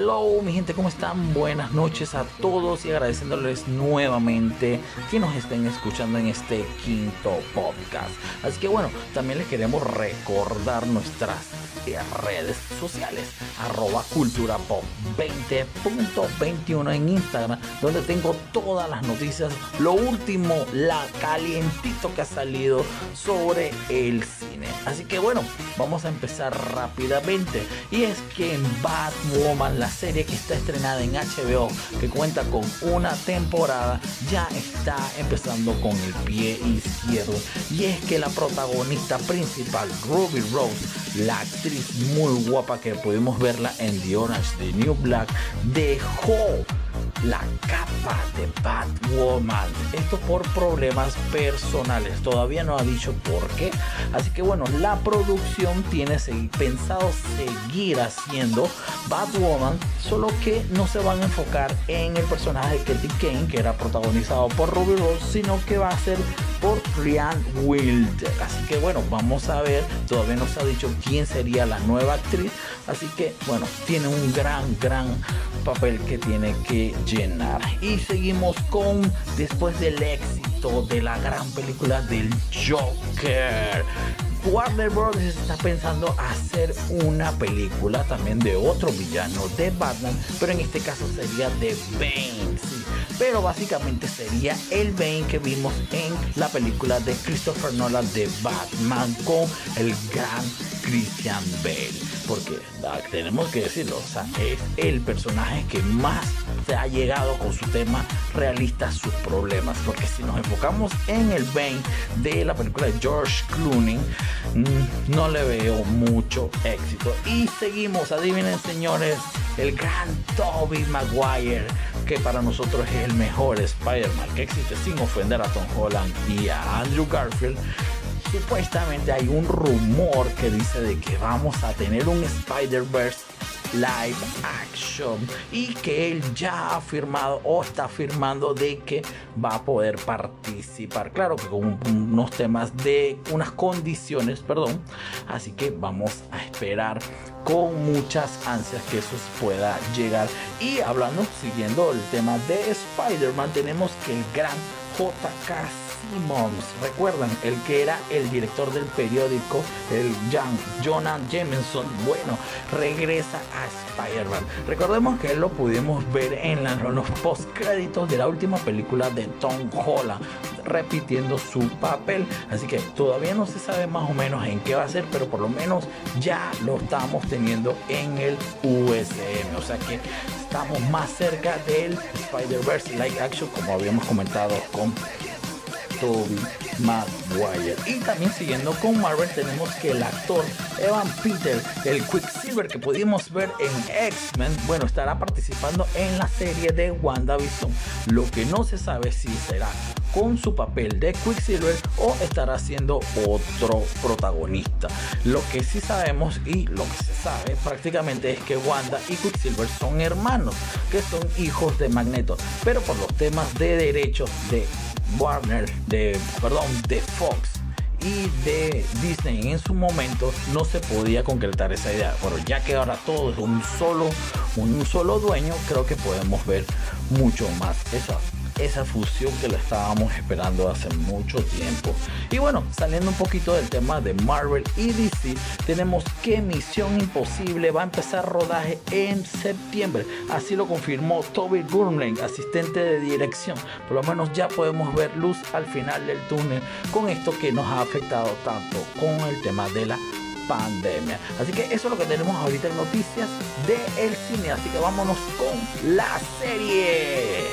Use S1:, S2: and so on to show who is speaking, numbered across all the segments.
S1: Hello, mi gente, ¿cómo están? Buenas noches a todos y agradeciéndoles nuevamente que nos estén escuchando en este quinto podcast. Así que bueno, también les queremos recordar nuestras redes sociales, arroba cultura pop 20.21 en Instagram, donde tengo todas las noticias, lo último, la calientito que ha salido sobre el cine. Así que bueno, vamos a empezar rápidamente. Y es que en Batwoman, la serie que está estrenada en HBO, que cuenta con una temporada, ya está empezando con el pie izquierdo. Y es que la protagonista principal, Ruby Rose, la actriz muy guapa que pudimos verla en The Orange the New Black, dejó la capa de Batwoman. Esto por problemas personales. Todavía no ha dicho por qué. Así que bueno, la producción tiene pensado seguir haciendo Batwoman, solo que no se van a enfocar en el personaje de Katie Kane, que era protagonizado por Ruby Rose, sino que va a ser por Ryan Wilder. Así que bueno, vamos a ver. Todavía no se ha dicho quién sería la nueva actriz. Así que bueno, tiene un gran, gran papel que tiene que llenar. Y seguimos con, después del éxito de la gran película del Joker. Warner Bros. está pensando hacer una película también de otro villano de Batman, pero en este caso sería de Bane. Pero básicamente sería el Bane que vimos en la película de Christopher Nolan de Batman con el gran Christian Bale. Porque tenemos que decirlo, o sea, es el personaje que más se ha llegado con su tema realista, sus problemas. Porque si nos enfocamos en el Bane de la película de George Clooney, mm, no le veo mucho éxito. Y seguimos, adivinen señores, el gran Toby Maguire, que para nosotros es el mejor Spider-Man que existe sin ofender a Tom Holland y a Andrew Garfield supuestamente hay un rumor que dice de que vamos a tener un Spider-Verse live action y que él ya ha firmado o está firmando de que va a poder participar. Claro que con unos temas de unas condiciones perdón. Así que vamos a esperar con muchas ansias que eso pueda llegar. Y hablando siguiendo el tema de Spider-Man tenemos que el gran JK Simmons, recuerdan, el que era el director del periódico, el John, Jonah Jameson, bueno, regresa a Spider-Man. Recordemos que lo pudimos ver en, los postcréditos de la última película de Tom Holland, repitiendo su papel. Así que todavía no se sabe más o menos en qué va a ser, pero por lo menos ya lo estamos teniendo en el USM. O sea que estamos más cerca del Spider-Verse Like Action, como habíamos comentado con Toby Maguire. Y también siguiendo con Marvel tenemos que el actor Evan Peter, el Quicksilver que pudimos ver en X-Men, bueno, estará participando en la serie de WandaVision. Lo que no se sabe si será con su papel de Quicksilver o estará siendo otro protagonista. Lo que sí sabemos y lo que se sabe prácticamente es que Wanda y Quicksilver son hermanos, que son hijos de Magneto, pero por los temas de derechos de Warner, de, perdón, de Fox y de Disney en su momento no se podía concretar esa idea. Pero ya que ahora todo es un solo, un solo dueño, creo que podemos ver mucho más esa esa fusión que la estábamos esperando hace mucho tiempo. Y bueno, saliendo un poquito del tema de Marvel y DC, tenemos que Misión Imposible va a empezar rodaje en septiembre. Así lo confirmó Toby Gurmling, asistente de dirección. Por lo menos ya podemos ver luz al final del túnel con esto que nos ha afectado tanto con el tema de la pandemia. Así que eso es lo que tenemos ahorita en noticias del cine. Así que vámonos con la serie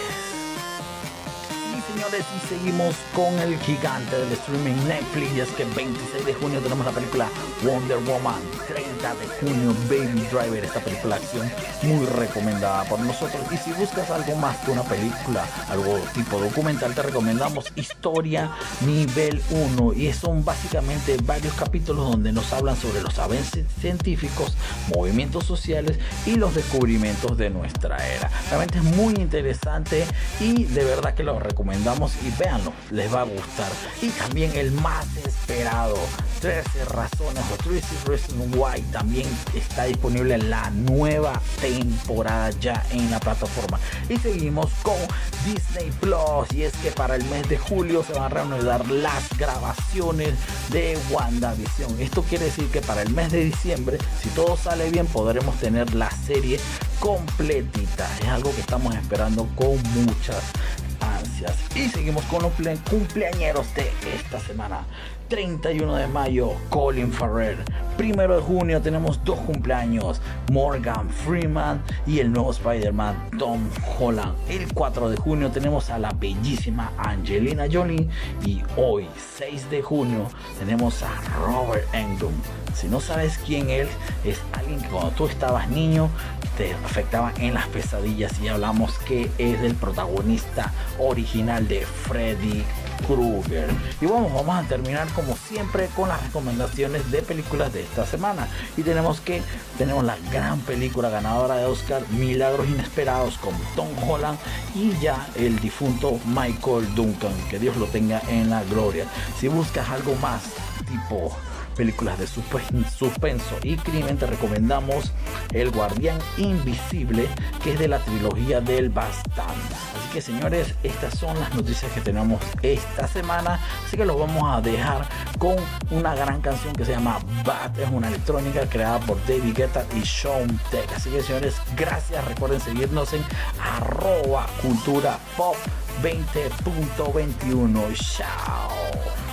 S1: y seguimos con el gigante del streaming Netflix. Y es que 26 de junio tenemos la película Wonder Woman. 30 de junio Baby Driver, esta película de acción muy recomendada por nosotros. Y si buscas algo más que una película, algo tipo documental, te recomendamos Historia Nivel 1. Y son básicamente varios capítulos donde nos hablan sobre los avances científicos, movimientos sociales y los descubrimientos de nuestra era. Realmente es muy interesante y de verdad que lo recomendamos y véanlo, les va a gustar. Y también el más esperado, 13 razones o 13 Reasons Why también está disponible en la nueva temporada ya en la plataforma. Y seguimos con Disney Plus y es que para el mes de julio se van a reanudar las grabaciones de WandaVision. Esto quiere decir que para el mes de diciembre, si todo sale bien, podremos tener la serie completita. Es algo que estamos esperando con muchas ansias. Y seguimos con los cumpleañeros de esta semana. 31 de mayo, Colin Farrell. Primero de junio tenemos dos cumpleaños, Morgan Freeman y el nuevo Spider-Man Tom Holland. El 4 de junio tenemos a la bellísima Angelina Jolie y hoy, 6 de junio, tenemos a Robert Englund. Si no sabes quién es, es alguien que cuando tú estabas niño te afectaba en las pesadillas y hablamos que es el protagonista original de Freddy Krueger. Y bueno, vamos a terminar como siempre con las recomendaciones de películas de esta semana. Y tenemos que tenemos la gran película ganadora de Oscar, Milagros Inesperados con Tom Holland y ya el difunto Michael Duncan. Que Dios lo tenga en la gloria. Si buscas algo más tipo películas de suspenso y crimen, te recomendamos El Guardián Invisible, que es de la trilogía del Bastán. Señores, estas son las noticias que tenemos esta semana. Así que los vamos a dejar con una gran canción que se llama Bat. Es una electrónica creada por David Guetta y Sean Tech. Así que señores, gracias. Recuerden seguirnos en arroba cultura pop 20.21. Chao.